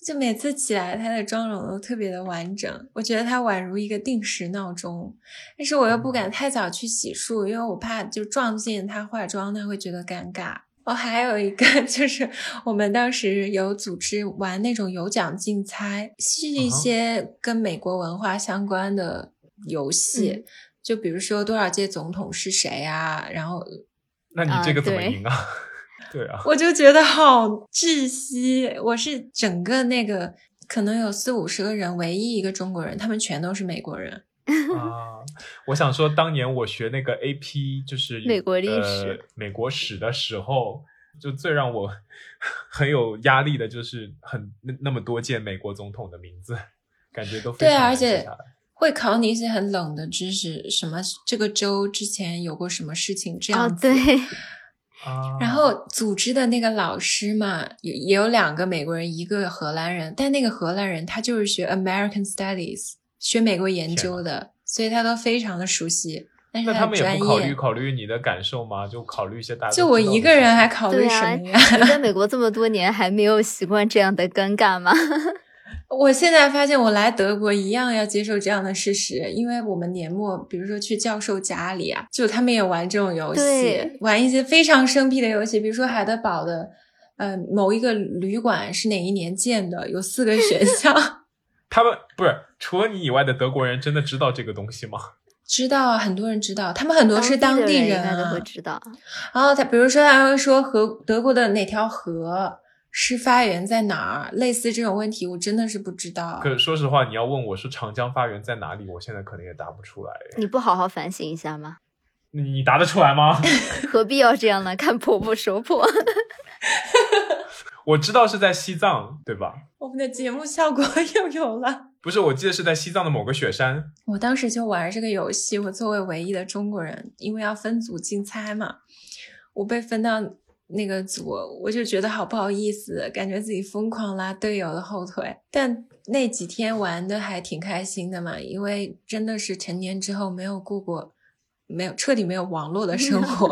就每次起来，她的妆容都特别的完整，我觉得她宛如一个定时闹钟。但是我又不敢太早去洗漱，因为我怕就撞见她化妆，她会觉得尴尬。哦，还有一个 (laughs) 就是我们当时有组织玩那种有奖竞猜，是一些跟美国文化相关的游戏，嗯就比如说多少届总统是谁啊，然后啊那你这个怎么赢啊？(laughs) 对啊，我就觉得好窒息。我是整个那个可能有四五十个人，唯一一个中国人，他们全都是美国人。(laughs) 啊，我想说，当年我学那个 AP，就是美国历呃史美国史的时候，就最让我 (laughs) 很有压力的就是很那那么多届美国总统的名字，感觉都非对啊，而且会考你一些很冷的知识，什么这个州之前有过什么事情这样哦，对，(laughs) 啊，然后组织的那个老师嘛，也也有两个美国人，一个荷兰人，但那个荷兰人他就是学 American Studies，学美国研究的，所以他都非常的熟悉。但是那他们也不考虑，考虑你的感受吗？就考虑一些大家就我一个人还考虑什么呀？你在美国这么多年还没有习惯这样的尴尬吗？(laughs) 我现在发现，我来德国一样要接受这样的事实，因为我们年末，比如说去教授家里啊，就他们也玩这种游戏，玩一些非常生僻的游戏，比如说海德堡的，呃，某一个旅馆是哪一年建的，有四个选项 (laughs) (laughs) 他们不是除了你以外的德国人真的知道这个东西吗？知道啊，很多人知道，他们很多是当地人人应该都。知道。然后他比如说他会说河德国的哪条河是发源在哪儿，类似这种问题，我真的是不知道。可说实话，你要问我说长江发源在哪里，我现在可能也答不出来。你不好好反省一下吗？你你答得出来吗？(laughs) 何必要这样呢？看婆婆说破。(laughs) 我知道是在西藏，对吧？我们的节目效果又有了。不是，我记得是在西藏的某个雪山。我当时就玩这个游戏，我作为唯一的中国人，因为要分组竞猜嘛，我被分到那个组，我就觉得好不好意思，感觉自己疯狂拉队友的后腿。但那几天玩的还挺开心的嘛，因为真的是成年之后没有过过，没有彻底没有网络的生 (laughs) 活，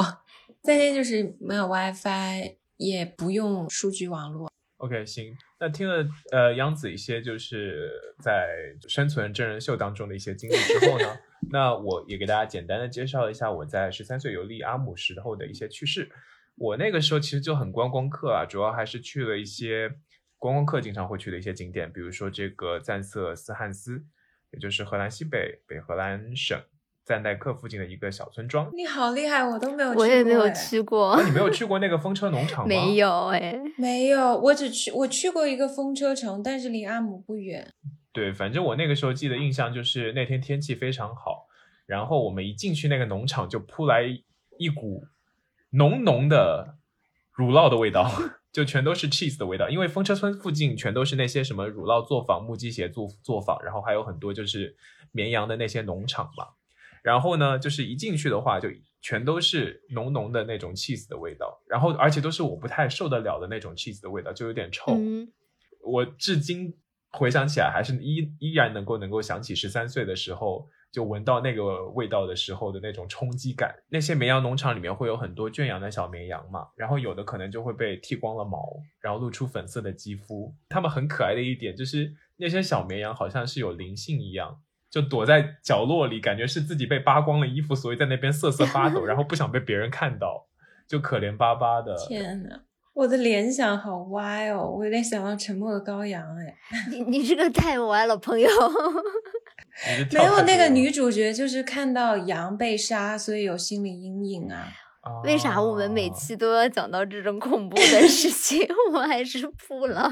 再见就是没有 WiFi，也不用数据网络。OK，行。那听了呃杨子一些就是在生存真人秀当中的一些经历之后呢，(laughs) 那我也给大家简单的介绍一下我在十三岁游历阿姆时候的一些趣事。我那个时候其实就很观光客啊，主要还是去了一些观光客经常会去的一些景点，比如说这个赞瑟斯汉斯，也就是荷兰西北北荷兰省赞代克附近的一个小村庄。你好厉害，我都没有去过，我也没有哎去过啊，，你没有去过那个风车农场吗？(laughs) 没。有哎。没有，我只去我去过一个风车城，但是离阿姆不远。对，反正我那个时候记得印象就是那天天气非常好，然后我们一进去那个农场就扑来一股浓浓的乳酪的味道，(laughs) 就全都是 cheese 的味道。因为风车村附近全都是那些什么乳酪作坊、木屐鞋作作坊，然后还有很多就是绵羊的那些农场嘛。然后呢，就是一进去的话，就全都是浓浓的那种 cheese 的味道，然后而且都是我不太受得了的那种 cheese 的味道，就有点臭。嗯，我至今回想起来，还是依依然能够能够想起十三岁的时候，就闻到那个味道的时候的那种冲击感。那些绵羊农场里面会有很多圈养的小绵羊嘛，然后有的可能就会被剃光了毛，然后露出粉色的肌肤。它们很可爱的一点就是那些小绵羊好像是有灵性一样。就躲在角落里，感觉是自己被扒光了衣服，所以在那边瑟瑟发抖，然后不想被别人看到，就可怜巴巴的。天呐，我的联想好歪哦，我有点想到沉默的羔羊哎。你你这个太歪了，朋友。没有那个女主角就是看到羊被杀，所以有心理阴影啊。为啥我们每哦期都要讲到这种恐怖的事情？(laughs) 我还是不了。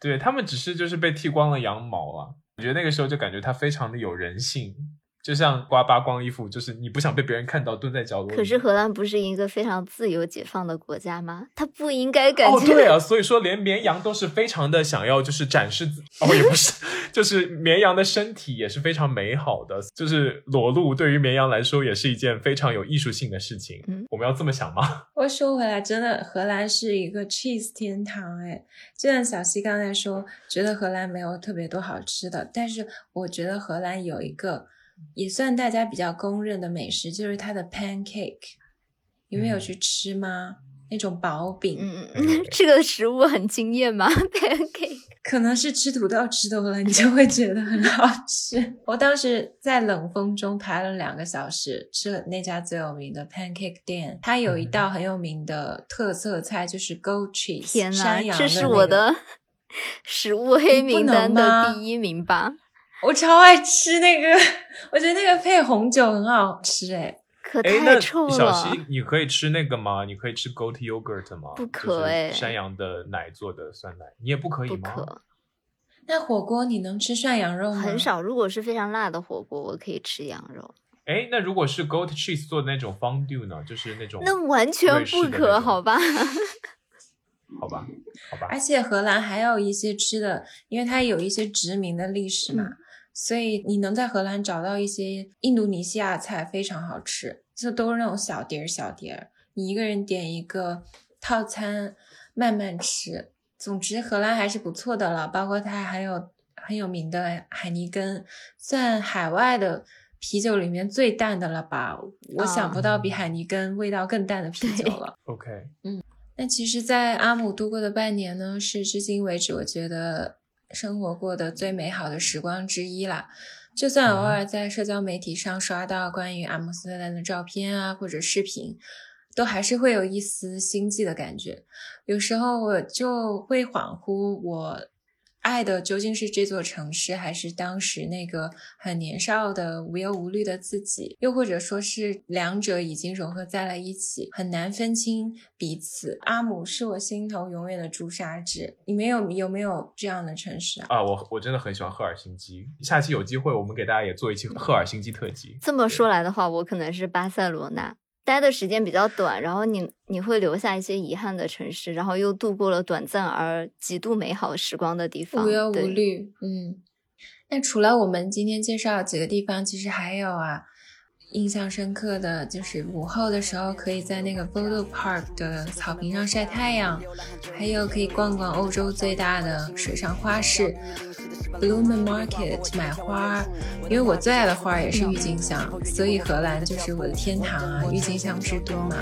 对他们只是就是被剃光了羊毛啊，我觉得那个时候就感觉他非常的有人性，就像刮扒光衣服，就是你不想被别人看到，蹲在角落。可是荷兰不是一个非常自由解放的国家吗？它不应该感哦，觉、对啊，所以说连绵羊都是非常的想要就是展示自，哦也不是，(laughs) 就是绵羊的身体也是非常美好的，就是裸露对于绵羊来说也是一件非常有艺术性的事情。嗯我们要这么想吗？(laughs) 我说回来，真的荷兰是一个 cheese 天堂哎。就像小西刚才说，觉得荷兰没有特别多好吃的，但是我觉得荷兰有一个也算大家比较公认的美食，就是它的 pancake。你们有嗯去吃吗？那种薄饼，嗯，嗯 (laughs) 这个食物很惊艳吗？pancake (laughs) 可能是吃土豆吃多了，你就会觉得很好吃。(laughs) 我当时在冷风中排了两个小时，吃了那家最有名的 pancake 店。它有一嗯道很有名的特色菜，就是 goat cheese，天呐，这是我的食物黑名单的第一名吧？我超爱吃那个，(laughs) 我觉得那个配红酒很好吃哎。可太臭了小西，。你可以吃那个吗？你可以吃 goat yogurt 吗？不就是可哎山羊的奶做的酸奶，你也不可以不吗？可，那火锅你能吃涮羊肉吗？很。少。如果是非常辣的火锅，我可以吃羊肉，哎，那如果是 goat cheese 做的那种 fondue 呢？就是那种那完全不可，好吧？好吧，好吧而，且荷兰还有一些吃的，因为它有一些殖民的历史嘛，嗯所以你能在荷兰找到一些印度尼西亚菜，非常好吃。这都是那种小碟儿小碟儿，你一个人点一个套餐，慢慢吃。总之，荷兰还是不错的了，包括它还有很有名的海尼根，算海外的啤酒里面最淡的了吧？我想不到比海尼根味道更淡的啤酒了。OK，嗯那其实，在阿姆度过的半年呢，是至今为止我觉得生活过的最美好的时光之一啦。就算偶尔在社交媒体上刷到关于阿姆斯特丹的照片啊，或者视频，都还是会有一丝心悸的感觉。有时候我就会恍惚，我爱的究竟是这座城市，还是当时那个很年少的无忧无虑的自己？又或者说是两者已经融合在了一起，很难分清彼此。阿姆是我心头永远的朱砂痣。你们有有没有这样的城市啊？啊，我我真的很喜欢赫尔辛基。下期有机会，我们给大家也做一期赫尔辛基特辑。这么说来的话，我可能是巴塞罗那，待的时间比较短，然后你你会留下一些遗憾的城市，然后又度过了短暂而极度美好时光的地方，无忧无虑，嗯。那除了我们今天介绍几个地方，其实还有啊，印象深刻的就是午后的时候可以在那个 Voodoo Park 的草坪上晒太阳，还有可以逛逛欧洲最大的水上花市。Bloom Market 买花，因为我最爱的花也是郁金香，所以荷兰就是我的天堂啊，郁金香之都嘛。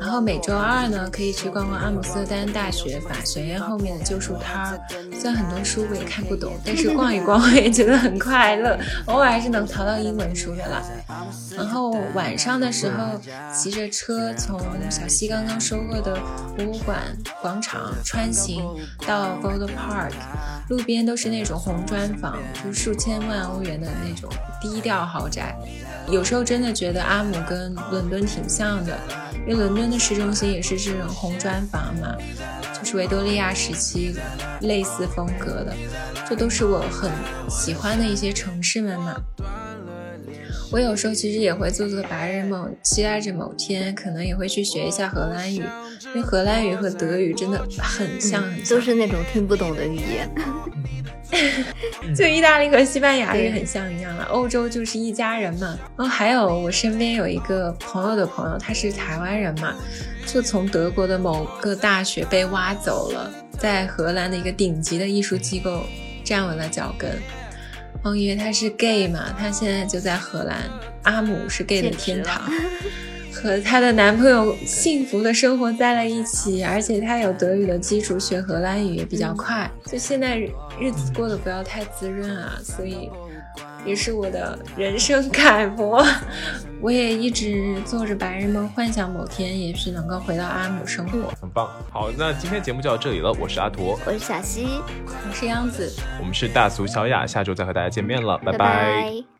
然后每周二呢，可以去逛逛阿姆斯特丹大学法学院后面的旧书摊儿，虽然很多书我也看不懂，但是逛一逛 (laughs) 我也觉得很快乐，偶尔还是能淘到英文书的啦。然后晚上的时候，骑着车从小溪刚刚收获的博物馆广场穿行到 Voda Park，路边都是那种红砖房，就是数千万欧元的那种低调豪宅。有时候真的觉得阿姆跟伦敦挺像的，因为伦敦的市中心也是这种红砖房嘛，就是维多利亚时期类似风格的，这都是我很喜欢的一些城市们嘛。我有时候其实也会做做白日梦，期待着某天可能也会去学一下荷兰语，因为荷兰语和德语真的很像，很像都是那种听不懂的语言。(laughs) 就意大利和西班牙语很像一样了，欧洲就是一家人嘛。然后还有我身边有一个朋友的朋友，他是台湾人嘛，就从德国的某个大学被挖走了，在荷兰的一个顶级的艺术机构站稳了脚跟。嗯，因为他是 gay 嘛，他现在就在荷兰，阿姆是 gay 的天堂，和她的男朋友幸福的生活在了一起，而且他有德语的基础，学荷兰语也比较快，就现在日子过得不要太滋润啊，所以也是我的人生楷模。(laughs) 我也一直做着白日梦，幻想某天也许能够回到阿姆生活。很棒。好，那今天节目就到这里了，我是阿驼，我是小溪，我是央子。我们是大俗小雅，下周再和大家见面了，拜拜拜